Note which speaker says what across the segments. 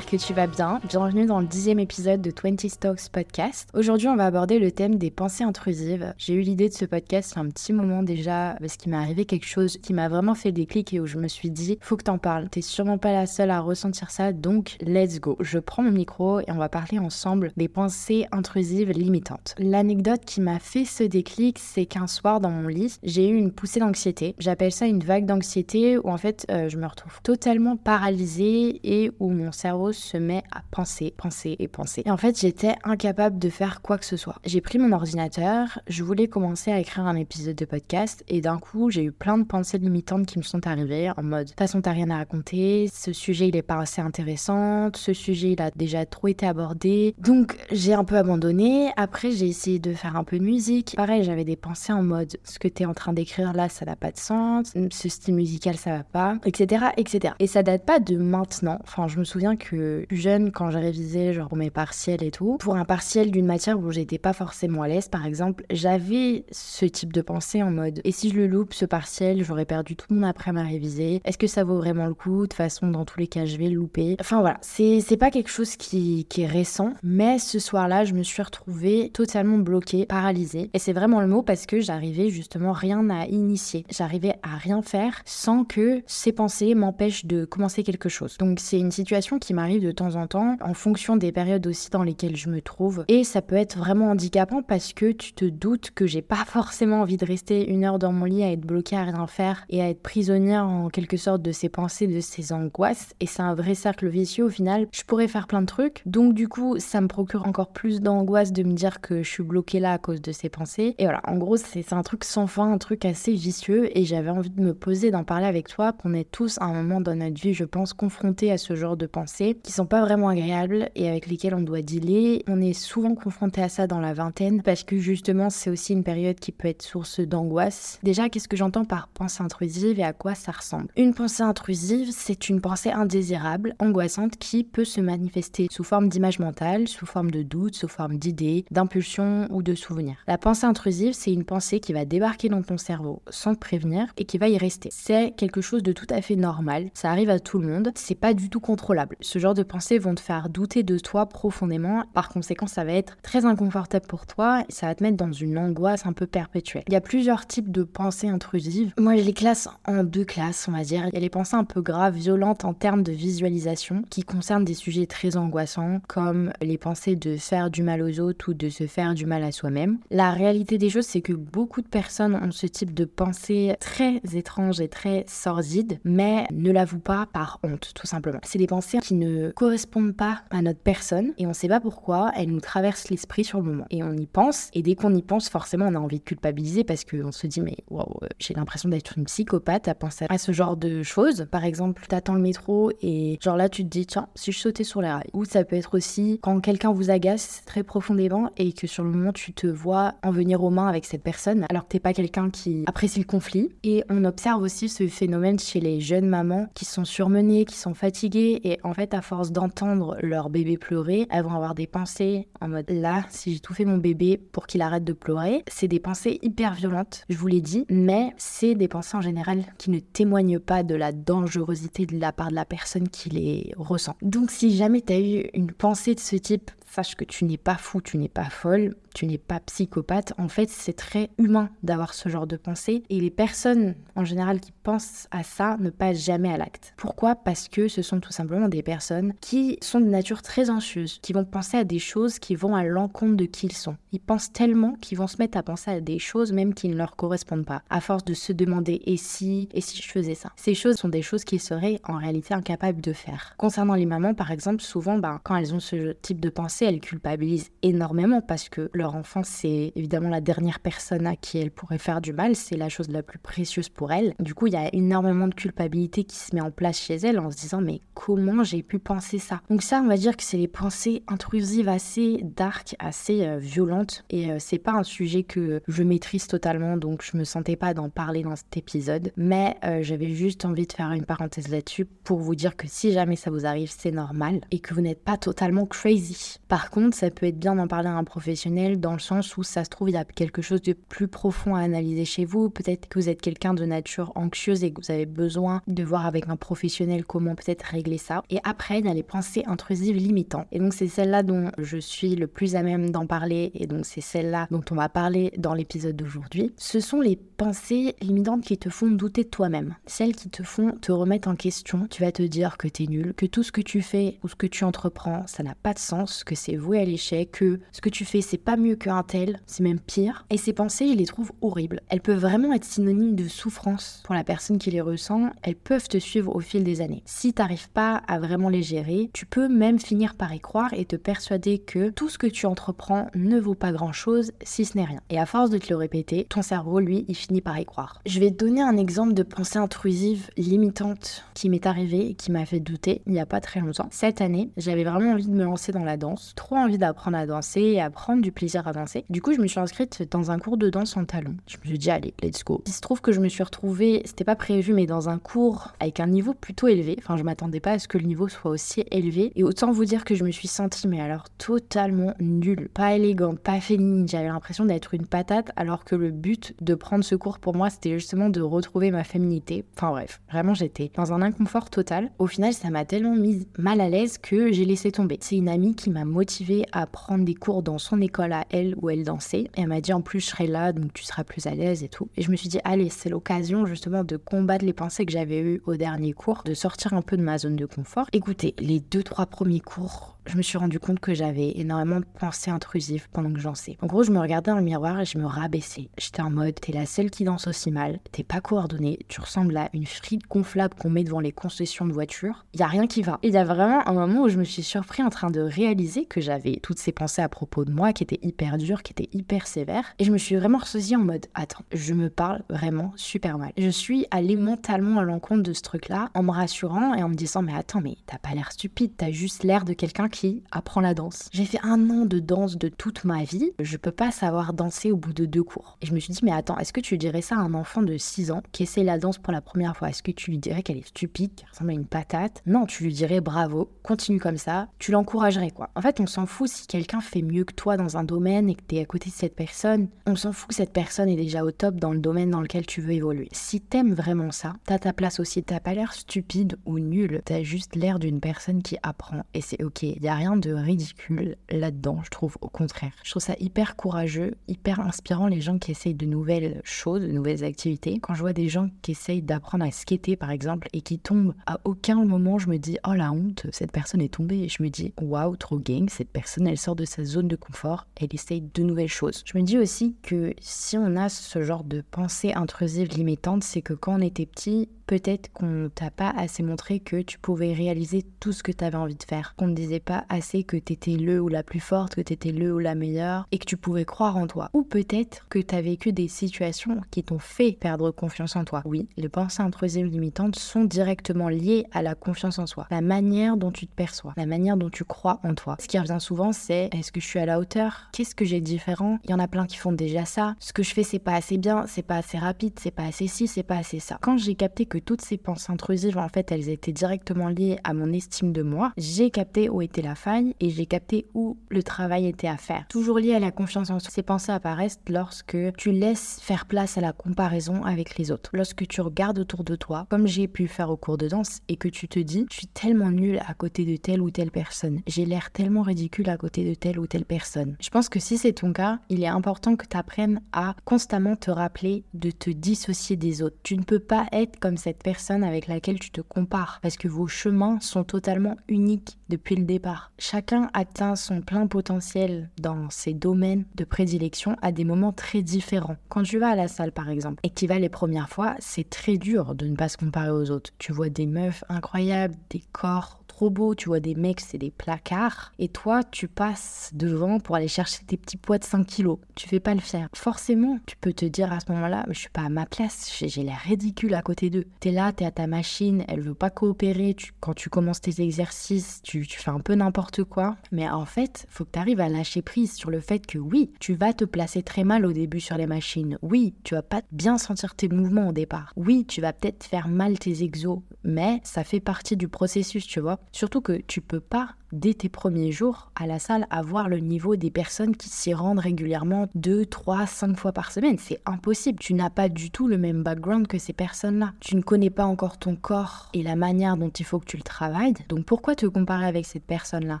Speaker 1: que tu vas bien. Bienvenue dans le dixième épisode de 20 Stocks Podcast. Aujourd'hui, on va aborder le thème des pensées intrusives. J'ai eu l'idée de ce podcast il y a un petit moment déjà, parce qu'il m'est arrivé quelque chose qui m'a vraiment fait des clics et où je me suis dit, faut que t'en parles. T'es sûrement pas la seule à ressentir ça, donc let's go. Je prends mon micro et on va parler ensemble des pensées intrusives limitantes. L'anecdote qui m'a fait ce déclic, c'est qu'un soir dans mon lit, j'ai eu une poussée d'anxiété. J'appelle ça une vague d'anxiété où en fait, euh, je me retrouve totalement paralysée et où mon cerveau se met à penser, penser et penser. Et en fait, j'étais incapable de faire quoi que ce soit. J'ai pris mon ordinateur, je voulais commencer à écrire un épisode de podcast et d'un coup, j'ai eu plein de pensées limitantes qui me sont arrivées en mode de toute façon, t'as rien à raconter, ce sujet il est pas assez intéressant, ce sujet il a déjà trop été abordé. Donc, j'ai un peu abandonné. Après, j'ai essayé de faire un peu de musique. Pareil, j'avais des pensées en mode ce que t'es en train d'écrire là, ça n'a pas de sens, ce style musical ça va pas, etc., etc. Et ça date pas de maintenant. Enfin, je me souviens que plus jeune, quand j'ai révisé genre pour mes partiels et tout, pour un partiel d'une matière où j'étais pas forcément à l'aise, par exemple, j'avais ce type de pensée en mode et si je le loupe ce partiel, j'aurais perdu tout mon après ma réviser. Est-ce que ça vaut vraiment le coup? De toute façon, dans tous les cas, je vais le louper. Enfin voilà, c'est pas quelque chose qui, qui est récent, mais ce soir-là, je me suis retrouvée totalement bloquée, paralysée. Et c'est vraiment le mot parce que j'arrivais justement rien à initier. J'arrivais à rien faire sans que ces pensées m'empêchent de commencer quelque chose. Donc c'est une situation qui de temps en temps en fonction des périodes aussi dans lesquelles je me trouve. Et ça peut être vraiment handicapant parce que tu te doutes que j'ai pas forcément envie de rester une heure dans mon lit à être bloquée à rien faire et à être prisonnière en quelque sorte de ces pensées, de ces angoisses. Et c'est un vrai cercle vicieux au final. Je pourrais faire plein de trucs. Donc du coup, ça me procure encore plus d'angoisse de me dire que je suis bloquée là à cause de ces pensées. Et voilà, en gros, c'est un truc sans fin, un truc assez vicieux. Et j'avais envie de me poser, d'en parler avec toi, qu'on est tous à un moment dans notre vie, je pense, confrontés à ce genre de pensées qui sont pas vraiment agréables et avec lesquelles on doit dealer. On est souvent confronté à ça dans la vingtaine parce que justement, c'est aussi une période qui peut être source d'angoisse. Déjà, qu'est-ce que j'entends par pensée intrusive et à quoi ça ressemble? Une pensée intrusive, c'est une pensée indésirable, angoissante qui peut se manifester sous forme d'image mentale, sous forme de doute, sous forme d'idées, d'impulsions ou de souvenirs. La pensée intrusive, c'est une pensée qui va débarquer dans ton cerveau sans te prévenir et qui va y rester. C'est quelque chose de tout à fait normal, ça arrive à tout le monde, c'est pas du tout contrôlable. Genre de pensées vont te faire douter de toi profondément, par conséquent ça va être très inconfortable pour toi et ça va te mettre dans une angoisse un peu perpétuelle. Il y a plusieurs types de pensées intrusives. Moi je les classe en deux classes, on va dire. Il y a les pensées un peu graves, violentes en termes de visualisation, qui concernent des sujets très angoissants, comme les pensées de faire du mal aux autres ou de se faire du mal à soi-même. La réalité des choses, c'est que beaucoup de personnes ont ce type de pensée très étrange et très sordide, mais ne l'avouent pas par honte, tout simplement. C'est des pensées qui ne correspondent pas à notre personne et on sait pas pourquoi elles nous traversent l'esprit sur le moment. Et on y pense, et dès qu'on y pense, forcément, on a envie de culpabiliser parce qu'on se dit, mais waouh, j'ai l'impression d'être une psychopathe à penser à ce genre de choses. Par exemple, t'attends le métro et genre là, tu te dis, tiens, si je sautais sur les rails. Ou ça peut être aussi quand quelqu'un vous agace très profondément et que sur le moment, tu te vois en venir aux mains avec cette personne alors que t'es pas quelqu'un qui apprécie le conflit. Et on observe aussi ce phénomène chez les jeunes mamans qui sont surmenées, qui sont fatiguées et en fait, à force d'entendre leur bébé pleurer, elles vont avoir des pensées en mode là, si j'ai tout fait mon bébé pour qu'il arrête de pleurer, c'est des pensées hyper violentes, je vous l'ai dit, mais c'est des pensées en général qui ne témoignent pas de la dangerosité de la part de la personne qui les ressent. Donc si jamais tu as eu une pensée de ce type, sache que tu n'es pas fou, tu n'es pas folle, tu n'es pas psychopathe. En fait, c'est très humain d'avoir ce genre de pensée. Et les personnes, en général, qui pensent à ça ne passent jamais à l'acte. Pourquoi? Parce que ce sont tout simplement des personnes qui sont de nature très anxieuse, qui vont penser à des choses qui vont à l'encontre de qui ils sont. Ils pensent tellement qu'ils vont se mettre à penser à des choses même qui ne leur correspondent pas, à force de se demander et si, et si je faisais ça? Ces choses sont des choses qu'ils seraient en réalité incapables de faire. Concernant les mamans, par exemple, souvent, ben, quand elles ont ce type de pensée, elles culpabilisent énormément parce que leur enfant, c'est évidemment la dernière personne à qui elles pourraient faire du mal, c'est la chose la plus précieuse pour elles. Du coup, il y a énormément de culpabilité qui se met en place chez elles en se disant mais comment j'ai pu penser ça? Donc ça, on va dire que c'est les pensées intrusives assez dark, assez euh, violentes. Et euh, c'est pas un sujet que je maîtrise totalement donc je me sentais pas d'en parler dans cet épisode, mais euh, j'avais juste envie de faire une parenthèse là-dessus pour vous dire que si jamais ça vous arrive, c'est normal et que vous n'êtes pas totalement crazy Par contre, ça peut être bien d'en parler à un professionnel dans le sens où ça se trouve, il y a quelque chose de plus profond à analyser chez vous. Peut-être que vous êtes quelqu'un de nature anxieuse et que vous avez besoin de voir avec un professionnel comment peut-être régler ça. Et après, il y a les pensées intrusives limitantes. Et donc, c'est celle-là dont je suis le plus à même d'en parler. Et donc, c'est celle-là dont on va parler dans l'épisode d'aujourd'hui. Ce sont les pensées limitantes qui te font douter de toi-même. Celles qui te font te remettre en question. Tu vas te dire que tu es nul, que tout ce que tu fais ou ce que tu entreprends, ça n'a pas de sens, que c'est voué à l'échec, que ce que tu fais, c'est pas mieux qu'un tel, c'est même pire. Et ces pensées, je les trouve horribles. Elles peuvent vraiment être synonymes de souffrance pour la personne qui les ressent. Elles peuvent te suivre au fil des années. Si t'arrives pas à vraiment les gérer, tu peux même finir par y croire et te persuader que tout ce que tu entreprends ne vaut pas grand chose si ce n'est rien. Et à force de te le répéter, ton cerveau, lui, il finit par y croire. Je vais te donner un exemple de pensée intrusive limitante qui m'est arrivée et qui m'a fait douter il n'y a pas très longtemps. Cette année, j'avais vraiment envie de me lancer dans la danse, trop envie d'apprendre à danser et à prendre du plaisir à danser. Du coup, je me suis inscrite dans un cours de danse en talons. Je me suis dit, allez, let's go. Il se trouve que je me suis retrouvée, c'était pas prévu, mais dans un cours avec un niveau plutôt élevé. Enfin, je m'attendais pas à ce que le niveau soit aussi élevé. Et autant vous dire que je me suis sentie, mais alors totalement nulle. Pas élégante, pas féminine. J'avais l'impression d'être une patate, alors que le but de prendre ce cours pour moi, c'était justement de retrouver ma féminité. Enfin bref, vraiment, j'étais dans un inconfort total. Au final, ça m'a tellement mise mal à l'aise que j'ai laissé tomber. C'est une amie qui m'a motivée à prendre des cours dans son école à elle où elle dansait. Et elle m'a dit en plus, je serai là, donc tu seras plus à l'aise et tout. Et je me suis dit, allez, c'est l'occasion justement de combattre les pensées que j'avais eues au dernier cours, de sortir un peu de ma zone de confort. Écoutez, les deux, trois premiers cours, je me suis rendu compte que j'avais énormément de pensées intrusives pendant que j'en sais. En gros, je me regardais dans le miroir et je me rabaissais. J'étais en mode, t'es la seule qui danse aussi mal, t'es pas coordonnée, tu ressembles à une frite gonflable qu'on met devant les concessions de voitures. Y a rien qui va. Il y a vraiment un moment où je me suis surpris en train de réaliser que j'avais toutes ces pensées à propos de moi qui étaient hyper dures, qui étaient hyper sévères. Et je me suis vraiment ressaisie en mode, attends, je me parle vraiment super mal. Je suis allée mentalement à l'encontre de ce truc-là en me rassurant et en me disant, mais attends, mais t'as pas l'air stupide, t'as juste l'air de quelqu'un qui apprend la danse. J'ai fait un an de danse de toute ma vie. Je peux pas savoir danser au bout de deux cours. Et je me suis dit, mais attends, est-ce que tu dirais ça à un enfant de 6 ans qui essaie la danse pour la première fois? Est-ce que tu lui dirais qu'elle est stupide, qu'elle ressemble à une patate? Non, tu lui dirais bravo, continue comme ça, tu l'encouragerais quoi. En fait, on s'en fout si quelqu'un fait mieux que toi dans un domaine et que tu es à côté de cette personne. On s'en fout que cette personne est déjà au top dans le domaine dans lequel tu veux évoluer. Si t'aimes vraiment ça, t'as ta place aussi. T'as pas l'air stupide ou nul, t'as juste l'air d'une personne qui apprend et c'est ok. Y a rien de ridicule là-dedans, je trouve, au contraire. Je trouve ça hyper courageux, hyper inspirant les gens qui essayent de nouvelles choses, de nouvelles activités. Quand je vois des gens qui essayent d'apprendre à skater, par exemple, et qui tombent, à aucun moment je me dis, oh la honte, cette personne est tombée. Et je me dis, waouh, trop gang, cette personne, elle sort de sa zone de confort, elle essaye de nouvelles choses. Je me dis aussi que si on a ce genre de pensée intrusive limitante, c'est que quand on était petit, peut-être qu'on t'a pas assez montré que tu pouvais réaliser tout ce que tu avais envie de faire. Qu'on ne disait pas assez que tu étais le ou la plus forte, que tu étais le ou la meilleure et que tu pouvais croire en toi. Ou peut-être que tu as vécu des situations qui t'ont fait perdre confiance en toi. Oui, les pensées intrusives limitantes sont directement liées à la confiance en soi. La manière dont tu te perçois, la manière dont tu crois en toi. Ce qui revient souvent, c'est est-ce que je suis à la hauteur? Qu'est-ce que j'ai de différent? Il y en a plein qui font déjà ça. Ce que je fais, c'est pas assez bien, c'est pas assez rapide, c'est pas assez ci, c'est pas assez ça. Quand j'ai capté que toutes ces pensées intrusives, en fait, elles étaient directement liées à mon estime de moi, j'ai capté où était la faille et j'ai capté où le travail était à faire. Toujours lié à la confiance en soi. Ces pensées apparaissent lorsque tu laisses faire place à la comparaison avec les autres. Lorsque tu regardes autour de toi, comme j'ai pu faire au cours de danse, et que tu te dis, je suis tellement nulle à côté de telle ou telle personne. J'ai l'air tellement ridicule à côté de telle ou telle personne. Je pense que si c'est ton cas, il est important que tu apprennes à constamment te rappeler de te dissocier des autres. Tu ne peux pas être comme cette personne avec laquelle tu te compares parce que vos chemins sont totalement uniques depuis le départ. Chacun atteint son plein potentiel dans ses domaines de prédilection à des moments très différents. Quand tu vas à la salle par exemple et que tu vas les premières fois, c'est très dur de ne pas se comparer aux autres. Tu vois des meufs incroyables, des corps beaux, tu vois des mecs, c'est des placards, et toi, tu passes devant pour aller chercher tes petits poids de 5 kilos. Tu fais pas le faire. Forcément, tu peux te dire à ce moment-là, je suis pas à ma place, j'ai l'air ridicule à côté d'eux. T'es là, t'es à ta machine, elle veut pas coopérer, tu, quand tu commences tes exercices, tu, tu fais un peu n'importe quoi. Mais en fait, faut que tu arrives à lâcher prise sur le fait que oui, tu vas te placer très mal au début sur les machines. Oui, tu vas pas bien sentir tes mouvements au départ. Oui, tu vas peut-être faire mal tes exos, mais ça fait partie du processus, tu vois. Surtout que tu peux pas dès tes premiers jours à la salle à voir le niveau des personnes qui s'y rendent régulièrement 2, 3, 5 fois par semaine. C'est impossible. Tu n'as pas du tout le même background que ces personnes-là. Tu ne connais pas encore ton corps et la manière dont il faut que tu le travailles. Donc pourquoi te comparer avec cette personne-là?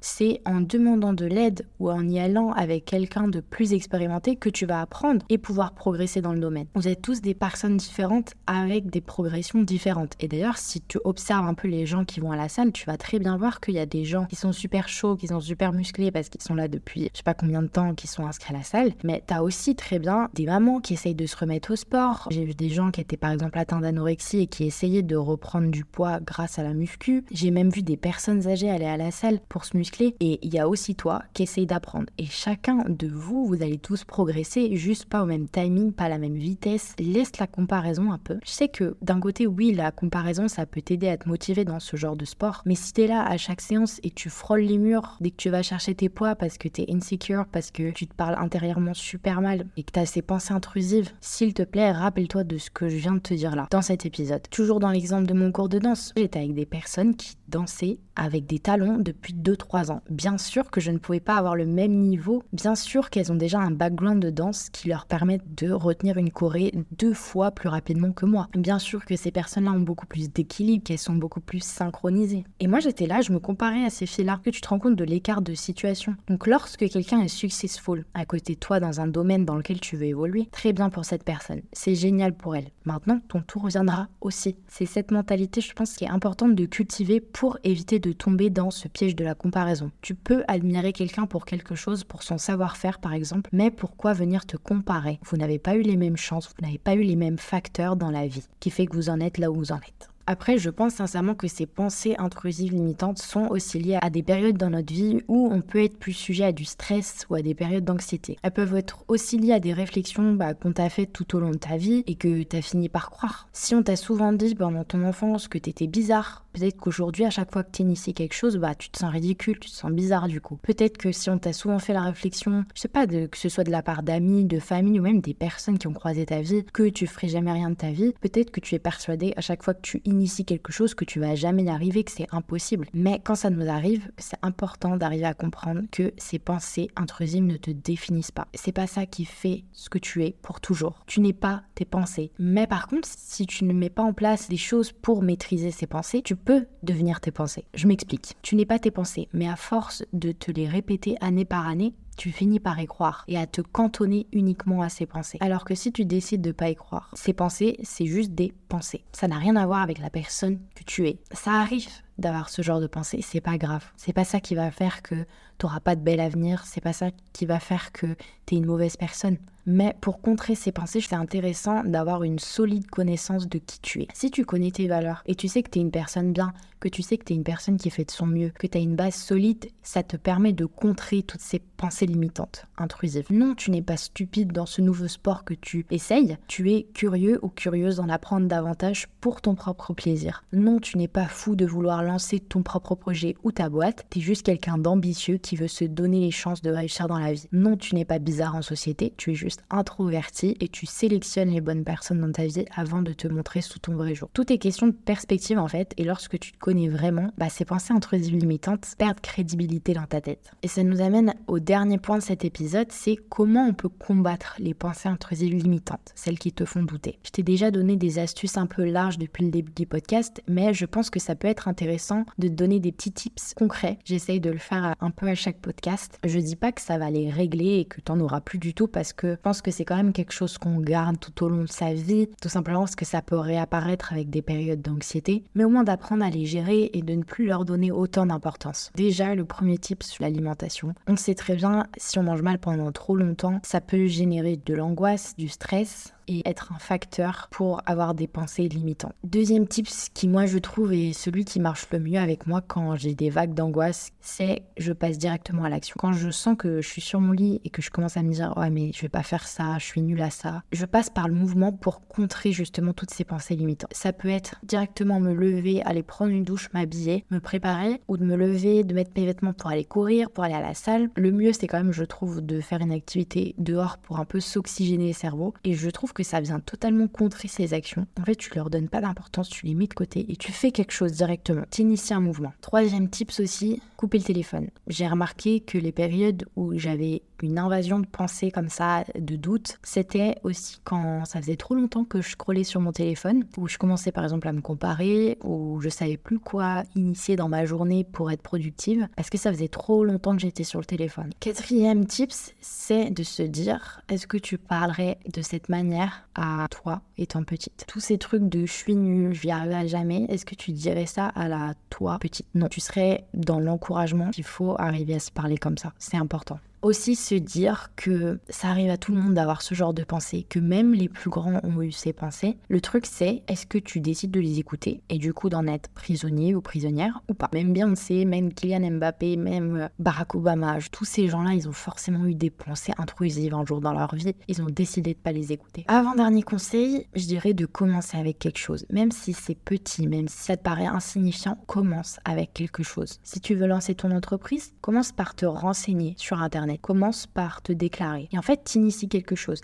Speaker 1: C'est en demandant de l'aide ou en y allant avec quelqu'un de plus expérimenté que tu vas apprendre et pouvoir progresser dans le domaine. Vous êtes tous des personnes différentes avec des progressions différentes. Et d'ailleurs, si tu observes un peu les gens qui vont à la salle, tu vas très bien voir qu'il y a des gens qui sont super chauds, qui sont super musclés parce qu'ils sont là depuis je sais pas combien de temps, qui sont inscrits à la salle. Mais tu as aussi très bien des mamans qui essayent de se remettre au sport. J'ai vu des gens qui étaient par exemple atteints d'anorexie et qui essayaient de reprendre du poids grâce à la muscu. J'ai même vu des personnes âgées aller à la salle pour se muscler. Et il y a aussi toi qui essaye d'apprendre. Et chacun de vous, vous allez tous progresser, juste pas au même timing, pas à la même vitesse. Laisse la comparaison un peu. Je sais que d'un côté, oui, la comparaison, ça peut t'aider à te motiver dans ce genre de sport. Mais si t'es là à chaque séance et tu les murs dès que tu vas chercher tes poids parce que t'es insecure, parce que tu te parles intérieurement super mal et que t'as ces pensées intrusives, s'il te plaît, rappelle-toi de ce que je viens de te dire là, dans cet épisode. Toujours dans l'exemple de mon cours de danse, j'étais avec des personnes qui dansaient avec des talons depuis 2-3 ans. Bien sûr que je ne pouvais pas avoir le même niveau, bien sûr qu'elles ont déjà un background de danse qui leur permet de retenir une choré deux fois plus rapidement que moi. Bien sûr que ces personnes-là ont beaucoup plus d'équilibre, qu'elles sont beaucoup plus synchronisées. Et moi j'étais là, je me comparais à ces filles-là, que tu te rends compte de l'écart de situation. Donc lorsque quelqu'un est successful à côté de toi dans un domaine dans lequel tu veux évoluer, très bien pour cette personne, c'est génial pour elle. Maintenant, ton tour reviendra aussi. C'est cette mentalité, je pense, qui est importante de cultiver pour éviter de tomber dans ce piège de la comparaison. Tu peux admirer quelqu'un pour quelque chose, pour son savoir-faire par exemple, mais pourquoi venir te comparer? Vous n'avez pas eu les mêmes chances, vous n'avez pas eu les mêmes facteurs dans la vie qui fait que vous en êtes là où vous en êtes. Après, je pense sincèrement que ces pensées intrusives limitantes sont aussi liées à des périodes dans notre vie où on peut être plus sujet à du stress ou à des périodes d'anxiété. Elles peuvent être aussi liées à des réflexions bah, qu'on t'a faites tout au long de ta vie et que t'as fini par croire. Si on t'a souvent dit pendant ton enfance que t'étais bizarre, peut-être qu'aujourd'hui, à chaque fois que t'inities quelque chose, bah, tu te sens ridicule, tu te sens bizarre du coup. Peut-être que si on t'a souvent fait la réflexion, je sais pas, que ce soit de la part d'amis, de famille ou même des personnes qui ont croisé ta vie, que tu ferais jamais rien de ta vie, peut-être que tu es persuadé à chaque fois que tu ici quelque chose que tu vas jamais y arriver, que c'est impossible. Mais quand ça nous arrive, c'est important d'arriver à comprendre que ces pensées intrusives ne te définissent pas. C'est pas ça qui fait ce que tu es pour toujours. Tu n'es pas tes pensées. Mais par contre, si tu ne mets pas en place des choses pour maîtriser ces pensées, tu peux devenir tes pensées. Je m'explique. Tu n'es pas tes pensées, mais à force de te les répéter année par année, tu finis par y croire et à te cantonner uniquement à ces pensées. Alors que si tu décides de pas y croire, ces pensées, c'est juste des pensées. Ça n'a rien à voir avec la personne que tu es. Ça arrive d'avoir ce genre de pensée, c'est pas grave. C'est pas ça qui va faire que tu n'auras pas de bel avenir, c'est pas ça qui va faire que tu es une mauvaise personne. Mais pour contrer ces pensées, c'est intéressant d'avoir une solide connaissance de qui tu es. Si tu connais tes valeurs et tu sais que tu es une personne bien, que tu sais que tu es une personne qui fait de son mieux, que tu as une base solide, ça te permet de contrer toutes ces pensées limitantes, intrusives. Non, tu n'es pas stupide dans ce nouveau sport que tu essayes, tu es curieux ou curieuse d'en apprendre davantage pour ton propre plaisir. Non, tu n'es pas fou de vouloir lancer ton propre projet ou ta boîte, tu es juste quelqu'un d'ambitieux qui veut se donner les chances de réussir dans la vie. Non, tu n'es pas bizarre en société, tu es juste introverti et tu sélectionnes les bonnes personnes dans ta vie avant de te montrer sous ton vrai jour. Tout est question de perspective en fait, et lorsque tu te connais vraiment, bah, ces pensées intrusives limitantes perdent crédibilité dans ta tête. Et ça nous amène au dernier point de cet épisode, c'est comment on peut combattre les pensées intrusives limitantes, celles qui te font douter. Je t'ai déjà donné des astuces un peu larges depuis le début du podcast, mais je pense que ça peut être intéressant de donner des petits tips concrets. J'essaye de le faire un peu à chaque podcast. Je dis pas que ça va les régler et que t'en auras plus du tout parce que je pense que c'est quand même quelque chose qu'on garde tout au long de sa vie, tout simplement parce que ça peut réapparaître avec des périodes d'anxiété, mais au moins d'apprendre à les gérer et de ne plus leur donner autant d'importance. Déjà, le premier tip sur l'alimentation. On sait très bien, si on mange mal pendant trop longtemps, ça peut générer de l'angoisse, du stress, être un facteur pour avoir des pensées limitantes. Deuxième tip qui moi je trouve est celui qui marche le mieux avec moi quand j'ai des vagues d'angoisse, c'est je passe directement à l'action. Quand je sens que je suis sur mon lit et que je commence à me dire ouais mais je vais pas faire ça, je suis nulle à ça, je passe par le mouvement pour contrer justement toutes ces pensées limitantes. Ça peut être directement me lever, aller prendre une douche, m'habiller, me préparer ou de me lever, de mettre mes vêtements pour aller courir, pour aller à la salle. Le mieux c'est quand même je trouve de faire une activité dehors pour un peu s'oxygéner le cerveau et je trouve que ça vient totalement contrer ces actions, en fait, tu leur donnes pas d'importance, tu les mets de côté et tu fais quelque chose directement. Tu inities un mouvement. Troisième tips aussi, couper le téléphone. J'ai remarqué que les périodes où j'avais une invasion de pensées comme ça, de doutes, c'était aussi quand ça faisait trop longtemps que je scrollais sur mon téléphone, où je commençais par exemple à me comparer, où je savais plus quoi initier dans ma journée pour être productive, parce que ça faisait trop longtemps que j'étais sur le téléphone. Quatrième tips, c'est de se dire, est-ce que tu parlerais de cette manière à toi étant petite? Tous ces trucs de je suis nulle, je n'y arriverai jamais, est-ce que tu dirais ça à la toi petite? Non, tu serais dans l'encouragement qu'il faut arriver à se parler comme ça. C'est important aussi se dire que ça arrive à tout le monde d'avoir ce genre de pensée, que même les plus grands ont eu ces pensées. Le truc c'est, est-ce que tu décides de les écouter et du coup d'en être prisonnier ou prisonnière ou pas? Même Beyoncé, même Kylian Mbappé, même euh, Barack Obama, tous ces gens-là, ils ont forcément eu des pensées intrusives un jour dans leur vie. Ils ont décidé de pas les écouter. Avant-dernier conseil, je dirais de commencer avec quelque chose. Même si c'est petit, même si ça te paraît insignifiant, commence avec quelque chose. Si tu veux lancer ton entreprise, commence par te renseigner sur Commence par te déclarer. Et en fait, t'inities quelque chose.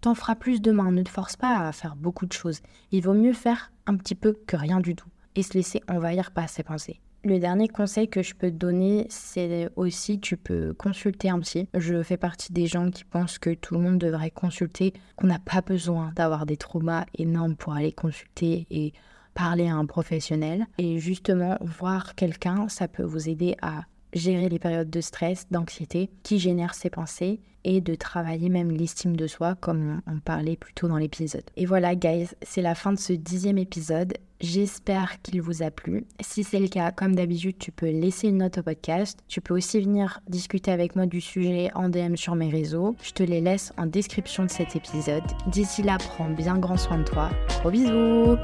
Speaker 1: T'en feras plus demain. Ne te force pas à faire beaucoup de choses. Il vaut mieux faire un petit peu que rien du tout. Et se laisser envahir par ses pensées. Le dernier conseil que je peux te donner, c'est aussi tu peux consulter un psy. Je fais partie des gens qui pensent que tout le monde devrait consulter, qu'on n'a pas besoin d'avoir des traumas énormes pour aller consulter et parler à un professionnel. Et justement, voir quelqu'un, ça peut vous aider à gérer les périodes de stress, d'anxiété qui génèrent ces pensées et de travailler même l'estime de soi comme on, parlait plus tôt dans l'épisode. Et voilà guys, c'est la fin de ce dixième épisode. J'espère qu'il vous a plu. Si c'est le cas, comme d'habitude, tu peux laisser une note au podcast. Tu peux aussi venir discuter avec moi du sujet en DM sur mes réseaux. Je te les laisse en description de cet épisode. D'ici là, prends bien grand soin de toi. Gros bisous